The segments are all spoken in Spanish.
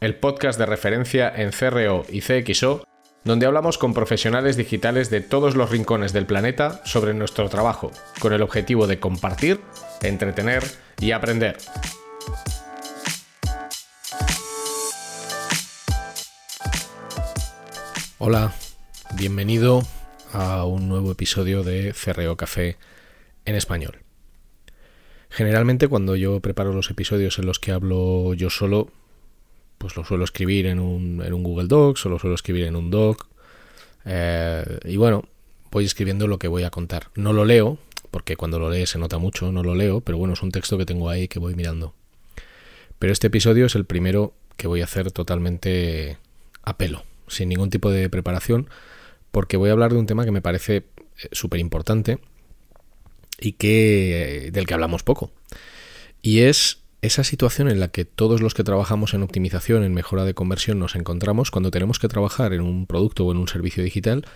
el podcast de referencia en CRO y CXO, donde hablamos con profesionales digitales de todos los rincones del planeta sobre nuestro trabajo, con el objetivo de compartir, entretener y aprender. Hola, bienvenido a un nuevo episodio de CRO Café en español. Generalmente cuando yo preparo los episodios en los que hablo yo solo, pues lo suelo escribir en un, en un Google Docs o lo suelo escribir en un doc. Eh, y bueno, voy escribiendo lo que voy a contar. No lo leo, porque cuando lo lees se nota mucho, no lo leo, pero bueno, es un texto que tengo ahí que voy mirando. Pero este episodio es el primero que voy a hacer totalmente a pelo, sin ningún tipo de preparación, porque voy a hablar de un tema que me parece eh, súper importante y que eh, del que hablamos poco. Y es esa situación en la que todos los que trabajamos en optimización, en mejora de conversión, nos encontramos cuando tenemos que trabajar en un producto o en un servicio digital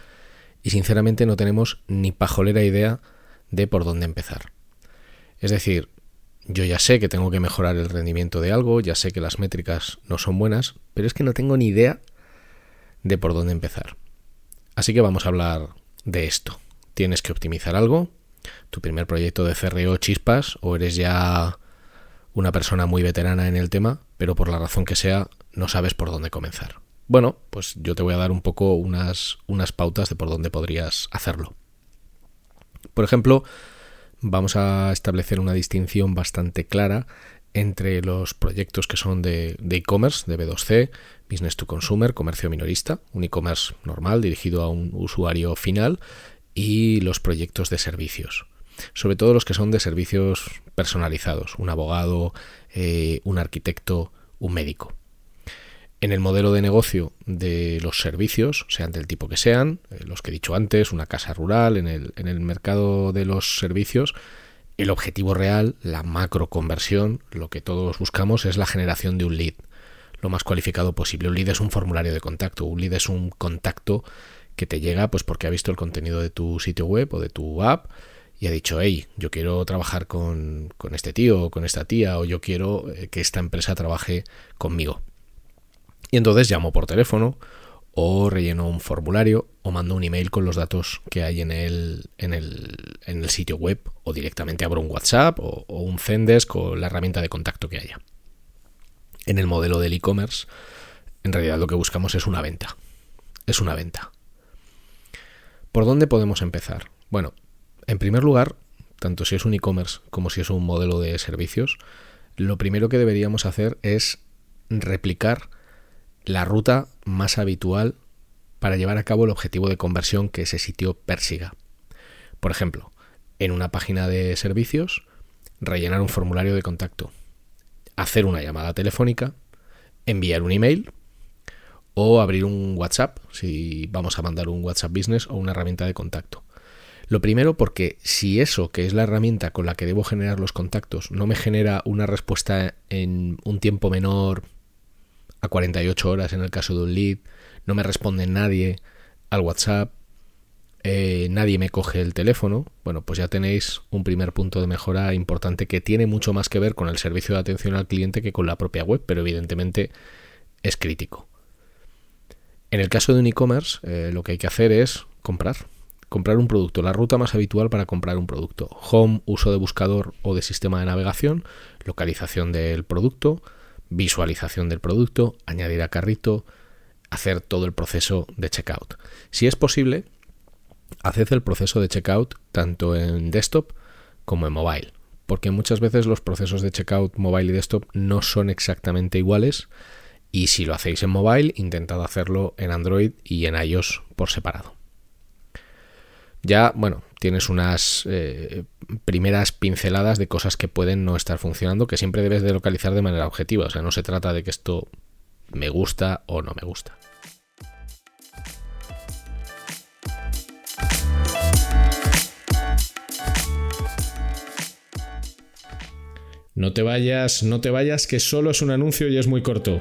y sinceramente no tenemos ni pajolera idea de por dónde empezar. Es decir, yo ya sé que tengo que mejorar el rendimiento de algo, ya sé que las métricas no son buenas, pero es que no tengo ni idea de por dónde empezar. Así que vamos a hablar de esto. Tienes que optimizar algo, tu primer proyecto de CRO chispas o eres ya una persona muy veterana en el tema, pero por la razón que sea no sabes por dónde comenzar. Bueno, pues yo te voy a dar un poco unas, unas pautas de por dónde podrías hacerlo. Por ejemplo, vamos a establecer una distinción bastante clara entre los proyectos que son de e-commerce, de, B2C, Business to Consumer, comercio minorista, un e-commerce normal dirigido a un usuario final, y los proyectos de servicios sobre todo los que son de servicios personalizados, un abogado, eh, un arquitecto, un médico. En el modelo de negocio de los servicios, sean del tipo que sean, eh, los que he dicho antes, una casa rural, en el, en el mercado de los servicios, el objetivo real, la macro conversión, lo que todos buscamos es la generación de un lead, lo más cualificado posible. Un lead es un formulario de contacto, un lead es un contacto que te llega pues porque ha visto el contenido de tu sitio web o de tu app y ha dicho, hey, yo quiero trabajar con, con este tío o con esta tía o yo quiero eh, que esta empresa trabaje conmigo. Y entonces llamo por teléfono o relleno un formulario o mando un email con los datos que hay en el, en el, en el sitio web o directamente abro un WhatsApp o, o un Zendesk con la herramienta de contacto que haya. En el modelo del e-commerce, en realidad lo que buscamos es una venta. Es una venta. ¿Por dónde podemos empezar? Bueno, en primer lugar, tanto si es un e-commerce como si es un modelo de servicios, lo primero que deberíamos hacer es replicar la ruta más habitual para llevar a cabo el objetivo de conversión que ese sitio persiga. Por ejemplo, en una página de servicios, rellenar un formulario de contacto, hacer una llamada telefónica, enviar un email o abrir un WhatsApp si vamos a mandar un WhatsApp Business o una herramienta de contacto. Lo primero porque si eso, que es la herramienta con la que debo generar los contactos, no me genera una respuesta en un tiempo menor a 48 horas en el caso de un lead, no me responde nadie al WhatsApp, eh, nadie me coge el teléfono, bueno, pues ya tenéis un primer punto de mejora importante que tiene mucho más que ver con el servicio de atención al cliente que con la propia web, pero evidentemente es crítico. En el caso de un e-commerce, eh, lo que hay que hacer es comprar comprar un producto, la ruta más habitual para comprar un producto. Home, uso de buscador o de sistema de navegación, localización del producto, visualización del producto, añadir a carrito, hacer todo el proceso de checkout. Si es posible, haced el proceso de checkout tanto en desktop como en mobile, porque muchas veces los procesos de checkout mobile y desktop no son exactamente iguales y si lo hacéis en mobile, intentad hacerlo en Android y en iOS por separado ya, bueno, tienes unas eh, primeras pinceladas de cosas que pueden no estar funcionando, que siempre debes de localizar de manera objetiva. O sea, no se trata de que esto me gusta o no me gusta. No te vayas, no te vayas, que solo es un anuncio y es muy corto.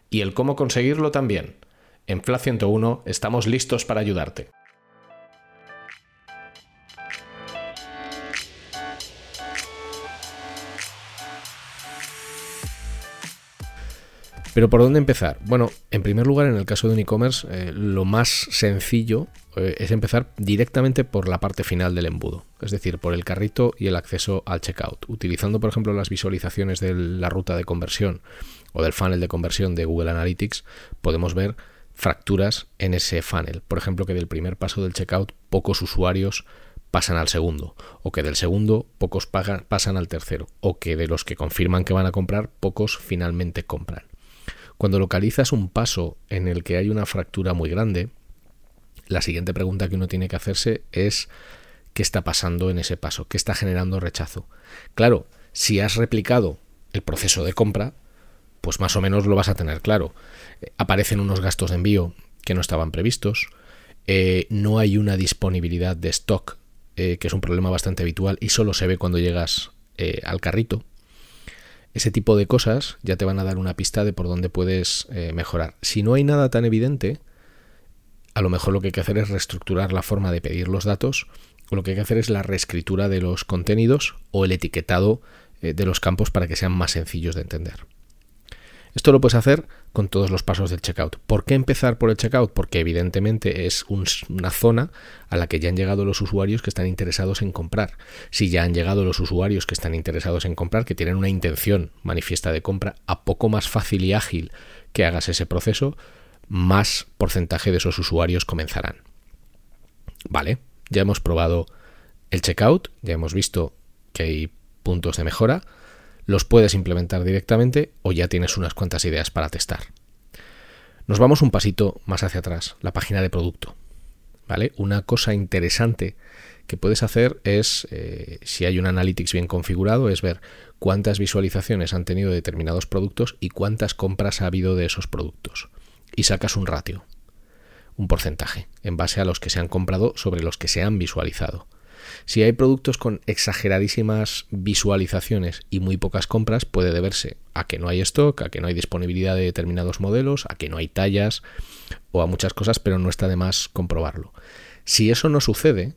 y el cómo conseguirlo también. En FLA 101 estamos listos para ayudarte. Pero ¿por dónde empezar? Bueno, en primer lugar, en el caso de un e-commerce, eh, lo más sencillo eh, es empezar directamente por la parte final del embudo, es decir, por el carrito y el acceso al checkout. Utilizando, por ejemplo, las visualizaciones de la ruta de conversión o del funnel de conversión de Google Analytics, podemos ver fracturas en ese funnel. Por ejemplo, que del primer paso del checkout pocos usuarios pasan al segundo, o que del segundo pocos pasan al tercero, o que de los que confirman que van a comprar, pocos finalmente compran. Cuando localizas un paso en el que hay una fractura muy grande, la siguiente pregunta que uno tiene que hacerse es ¿qué está pasando en ese paso? ¿Qué está generando rechazo? Claro, si has replicado el proceso de compra, pues más o menos lo vas a tener claro. Aparecen unos gastos de envío que no estaban previstos, eh, no hay una disponibilidad de stock, eh, que es un problema bastante habitual y solo se ve cuando llegas eh, al carrito. Ese tipo de cosas ya te van a dar una pista de por dónde puedes eh, mejorar. Si no hay nada tan evidente, a lo mejor lo que hay que hacer es reestructurar la forma de pedir los datos, o lo que hay que hacer es la reescritura de los contenidos o el etiquetado eh, de los campos para que sean más sencillos de entender. Esto lo puedes hacer con todos los pasos del checkout. ¿Por qué empezar por el checkout? Porque evidentemente es una zona a la que ya han llegado los usuarios que están interesados en comprar. Si ya han llegado los usuarios que están interesados en comprar, que tienen una intención manifiesta de compra, a poco más fácil y ágil que hagas ese proceso, más porcentaje de esos usuarios comenzarán. Vale, ya hemos probado el checkout, ya hemos visto que hay puntos de mejora los puedes implementar directamente o ya tienes unas cuantas ideas para testar. Nos vamos un pasito más hacia atrás, la página de producto. ¿Vale? Una cosa interesante que puedes hacer es, eh, si hay un analytics bien configurado, es ver cuántas visualizaciones han tenido determinados productos y cuántas compras ha habido de esos productos. Y sacas un ratio, un porcentaje, en base a los que se han comprado sobre los que se han visualizado. Si hay productos con exageradísimas visualizaciones y muy pocas compras, puede deberse a que no hay stock, a que no hay disponibilidad de determinados modelos, a que no hay tallas o a muchas cosas, pero no está de más comprobarlo. Si eso no sucede,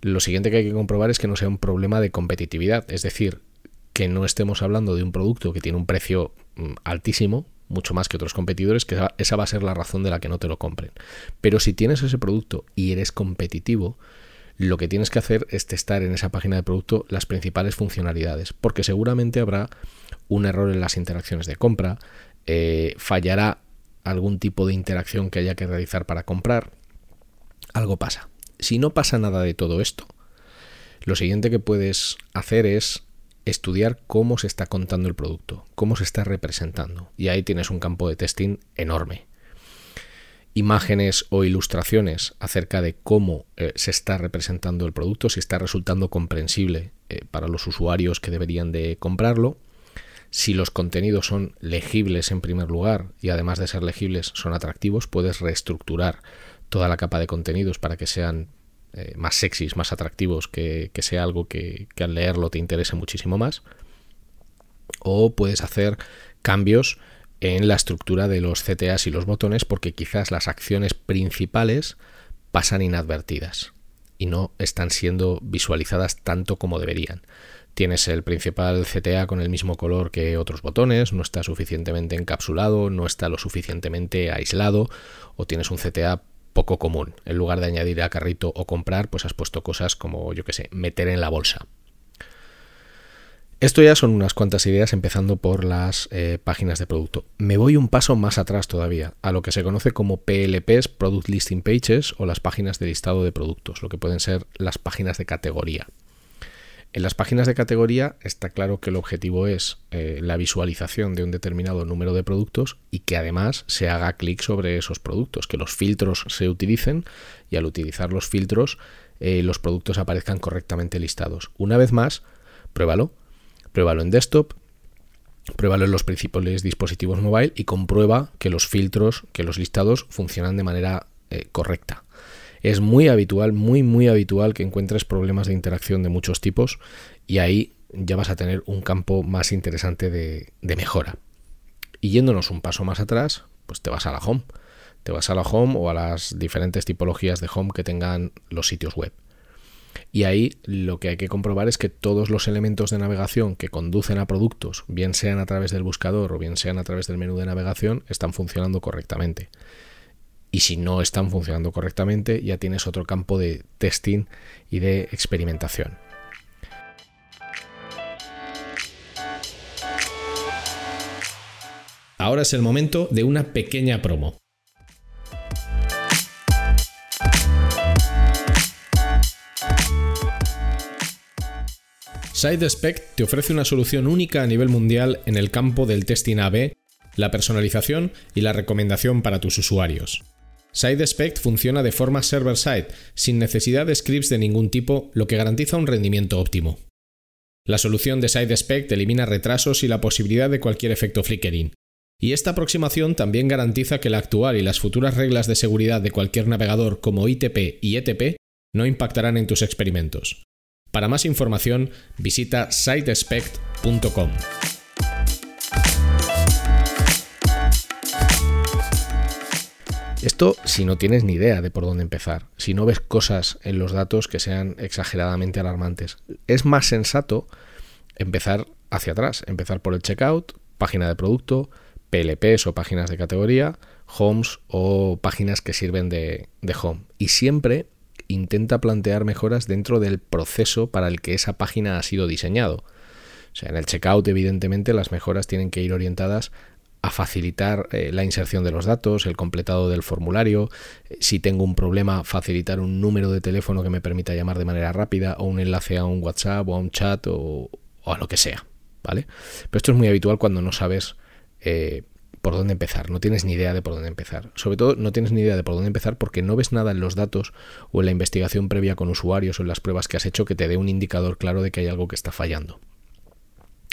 lo siguiente que hay que comprobar es que no sea un problema de competitividad, es decir, que no estemos hablando de un producto que tiene un precio mm, altísimo, mucho más que otros competidores, que esa va a ser la razón de la que no te lo compren. Pero si tienes ese producto y eres competitivo, lo que tienes que hacer es testar en esa página de producto las principales funcionalidades, porque seguramente habrá un error en las interacciones de compra, eh, fallará algún tipo de interacción que haya que realizar para comprar, algo pasa. Si no pasa nada de todo esto, lo siguiente que puedes hacer es estudiar cómo se está contando el producto, cómo se está representando. Y ahí tienes un campo de testing enorme imágenes o ilustraciones acerca de cómo eh, se está representando el producto, si está resultando comprensible eh, para los usuarios que deberían de comprarlo, si los contenidos son legibles en primer lugar y además de ser legibles son atractivos, puedes reestructurar toda la capa de contenidos para que sean eh, más sexys, más atractivos, que, sea algo que, que al leerlo te interese muchísimo más. O puedes hacer cambios en la estructura de los CTAs y los botones porque quizás las acciones principales pasan inadvertidas y no están siendo visualizadas tanto como deberían. Tienes el principal CTA con el mismo color que otros botones, no está suficientemente encapsulado, no está lo suficientemente aislado o tienes un CTA poco común. En lugar de añadir a carrito o comprar, pues has puesto cosas como, yo que sé, meter en la bolsa. Esto ya son unas cuantas ideas empezando por las eh, páginas de producto. Me voy un paso más atrás todavía, a lo que se conoce como PLPs, Product Listing Pages, o las páginas de listado de productos, lo que pueden ser las páginas de categoría. En las páginas de categoría está claro que el objetivo es eh, la visualización de un determinado número de productos y que además se haga clic sobre esos productos, que los filtros se utilicen y al utilizar los filtros eh, los productos aparezcan correctamente listados. Una vez más, pruébalo Pruébalo en desktop, pruébalo en los principales dispositivos mobile y comprueba que los filtros, que los listados funcionan de manera eh, correcta. Es muy habitual, muy, muy habitual que encuentres problemas de interacción de muchos tipos y ahí ya vas a tener un campo más interesante de, de mejora. Y yéndonos un paso más atrás, pues te vas a la home. Te vas a la home o a las diferentes tipologías de home que tengan los sitios web. Y ahí lo que hay que comprobar es que todos los elementos de navegación que conducen a productos, bien sean a través del buscador o bien sean a través del menú de navegación, están funcionando correctamente. Y si no están funcionando correctamente, ya tienes otro campo de testing y de experimentación. Ahora es el momento de una pequeña promo. SideSpec te ofrece una solución única a nivel mundial en el campo del testing AB, la personalización y la recomendación para tus usuarios. SideSpec funciona de forma server-side, sin necesidad de scripts de ningún tipo, lo que garantiza un rendimiento óptimo. La solución de SideSpec elimina retrasos y la posibilidad de cualquier efecto flickering. Y esta aproximación también garantiza que la actual y las futuras reglas de seguridad de cualquier navegador como ITP y ETP no impactarán en tus experimentos. Para más información, visita sitespect.com. Esto si no tienes ni idea de por dónde empezar, si no ves cosas en los datos que sean exageradamente alarmantes. Es más sensato empezar hacia atrás, empezar por el checkout, página de producto, PLPs o páginas de categoría, homes o páginas que sirven de, de home. Y siempre intenta plantear mejoras dentro del proceso para el que esa página ha sido diseñado. O sea, en el checkout, evidentemente, las mejoras tienen que ir orientadas a facilitar eh, la inserción de los datos, el completado del formulario, eh, si tengo un problema, facilitar un número de teléfono que me permita llamar de manera rápida o un enlace a un WhatsApp o a un chat o, a lo que sea, ¿vale? Pero esto es muy habitual cuando no sabes eh, por dónde empezar, no tienes ni idea de por dónde empezar. Sobre todo no tienes ni idea de por dónde empezar porque no ves nada en los datos o en la investigación previa con usuarios o en las pruebas que has hecho que te dé un indicador claro de que hay algo que está fallando.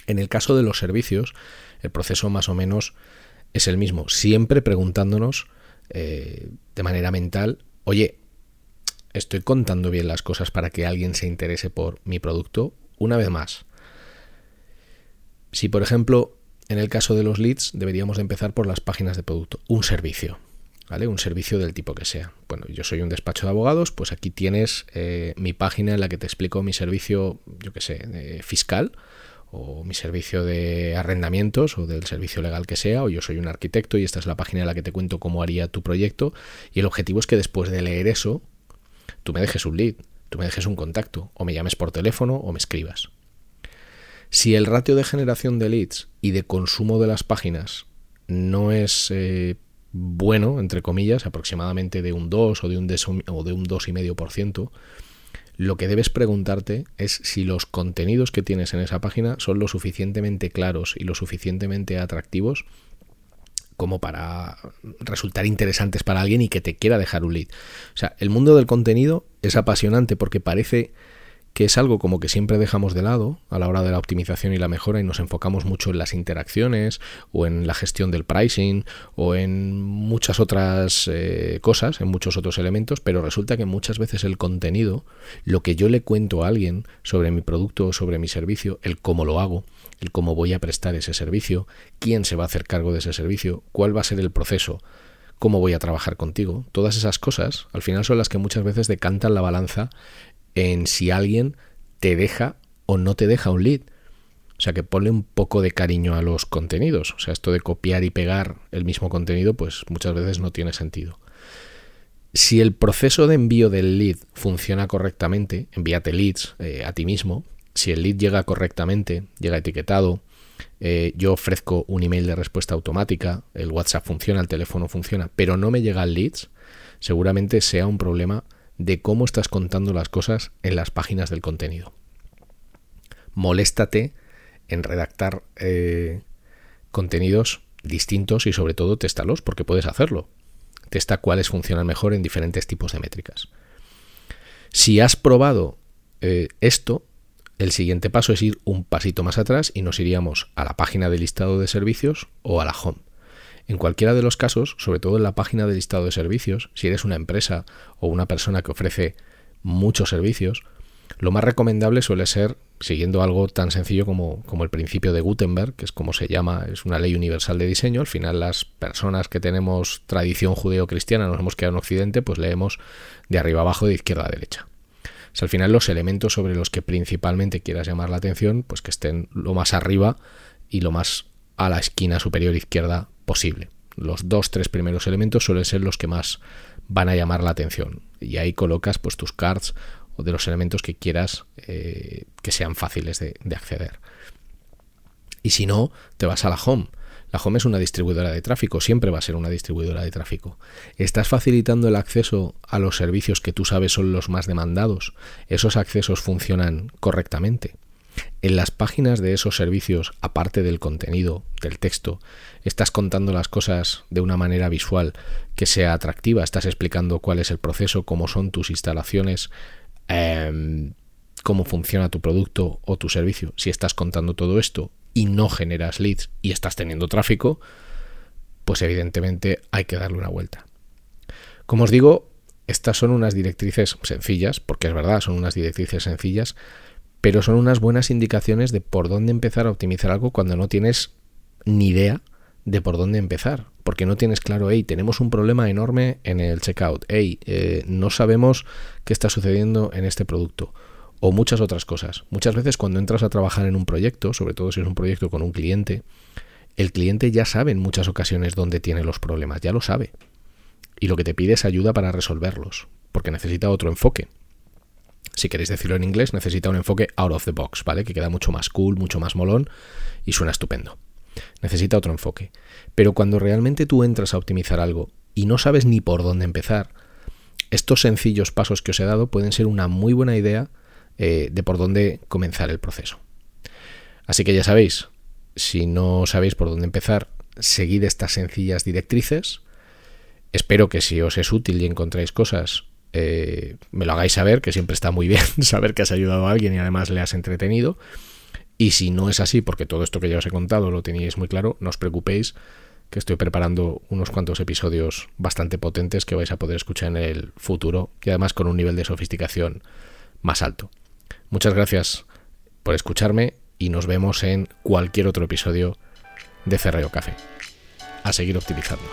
En el caso de los servicios, el proceso más o menos es el mismo, siempre preguntándonos eh, de manera mental, oye, ¿estoy contando bien las cosas para que alguien se interese por mi producto? Una vez más, si por ejemplo en el caso de los leads, deberíamos empezar por las páginas de producto. Un servicio, ¿vale? Un servicio del tipo que sea. Bueno, yo soy un despacho de abogados, pues aquí tienes eh, mi página en la que te explico mi servicio, yo qué sé, fiscal o mi servicio de arrendamientos o del servicio legal que sea, o yo soy un arquitecto y esta es la página en la que te cuento cómo haría tu proyecto y el objetivo es que después de leer eso, tú me dejes un lead, tú me dejes un contacto, o me llames por teléfono o me escribas. Si el ratio de generación de leads y de consumo de las páginas no es eh, bueno, entre comillas, aproximadamente de un 2 o de un, o de un 2,5%, lo que debes preguntarte es si los contenidos que tienes en esa página son lo suficientemente claros y lo suficientemente atractivos como para resultar interesantes para alguien y que te quiera dejar un lead. O sea, el mundo del contenido es apasionante porque parece que es algo como que siempre dejamos de lado a la hora de la optimización y la mejora y nos enfocamos mucho en las interacciones o en la gestión del pricing o en muchas otras eh, cosas, en muchos otros elementos, pero resulta que muchas veces el contenido, lo que yo le cuento a alguien sobre mi producto o sobre mi servicio, el cómo lo hago, el cómo voy a prestar ese servicio, quién se va a hacer cargo de ese servicio, cuál va a ser el proceso, cómo voy a trabajar contigo. Todas esas cosas al final son las que muchas veces decantan la balanza en si alguien te deja o no te deja un lead. O sea que ponle un poco de cariño a los contenidos. O sea, esto de copiar y pegar el mismo contenido, pues muchas veces no tiene sentido. Si el proceso de envío del lead funciona correctamente, envíate leads eh, a ti mismo, si el lead llega correctamente, llega etiquetado, eh, yo ofrezco un email de respuesta automática, el WhatsApp funciona, el teléfono funciona, pero no me llegan leads, seguramente sea un problema de cómo estás contando las cosas en las páginas del contenido. Moléstate en redactar eh, contenidos distintos y sobre todo testalos porque puedes hacerlo. Testa cuáles funcionan mejor en diferentes tipos de métricas. Si has probado eh, esto, el siguiente paso es ir un pasito más atrás y nos iríamos a la página de listado de servicios o a la home. En cualquiera de los casos, sobre todo en la página de listado de servicios, si eres una empresa o una persona que ofrece muchos servicios, lo más recomendable suele ser, siguiendo algo tan sencillo como, como, el principio de Gutenberg, que es como se llama, es una ley universal de diseño. Al final las personas que tenemos tradición judeo-cristiana, nos hemos quedado en Occidente, pues leemos de arriba abajo, de izquierda a derecha. al final los elementos sobre los que principalmente quieras llamar la atención, pues que estén lo más arriba y lo más a la esquina superior izquierda posible. Los dos, tres primeros elementos suelen ser los que más van a llamar la atención. Y ahí colocas pues tus cards o de los elementos que quieras eh, que sean fáciles de, de acceder. Y si no, te vas a la home. La Home es una distribuidora de tráfico, siempre va a ser una distribuidora de tráfico. ¿Estás facilitando el acceso a los servicios que tú sabes son los más demandados? ¿Esos accesos funcionan correctamente? En las páginas de esos servicios, aparte del contenido, del texto, estás contando las cosas de una manera visual que sea atractiva, estás explicando cuál es el proceso, cómo son tus instalaciones, Em, cómo funciona tu producto o tu servicio. Si estás contando todo esto y no generas leads y estás teniendo tráfico, pues evidentemente hay que darle una vuelta. Como os digo, estas son unas directrices sencillas, porque es verdad, son unas directrices sencillas, pero son unas buenas indicaciones de por dónde empezar a optimizar algo cuando no tienes ni idea de por dónde empezar, porque no tienes claro, hey, tenemos un problema enorme en el checkout, hey, eh, no sabemos qué está sucediendo en este producto, o muchas otras cosas. Muchas veces cuando entras a trabajar en un proyecto, sobre todo si es un proyecto con un cliente, el cliente ya sabe en muchas ocasiones dónde tiene los problemas, ya lo sabe. Y lo que te pide es ayuda para resolverlos, porque necesita otro enfoque. Si queréis decirlo en inglés, necesita un enfoque out of the box, ¿vale? Que queda mucho más cool, mucho más molón y suena estupendo necesita otro enfoque. Pero cuando realmente tú entras a optimizar algo y no sabes ni por dónde empezar, estos sencillos pasos que os he dado pueden ser una muy buena idea eh, de por dónde comenzar el proceso. Así que ya sabéis, si no sabéis por dónde empezar, seguid estas sencillas directrices. Espero que si os es útil y encontráis cosas, eh, me lo hagáis saber, que siempre está muy bien saber que has ayudado a alguien y además le has entretenido. Y si no es así, porque todo esto que ya os he contado lo teníais muy claro, no os preocupéis, que estoy preparando unos cuantos episodios bastante potentes que vais a poder escuchar en el futuro y además con un nivel de sofisticación más alto. Muchas gracias por escucharme y nos vemos en cualquier otro episodio de Cerreo Café. A seguir optimizando.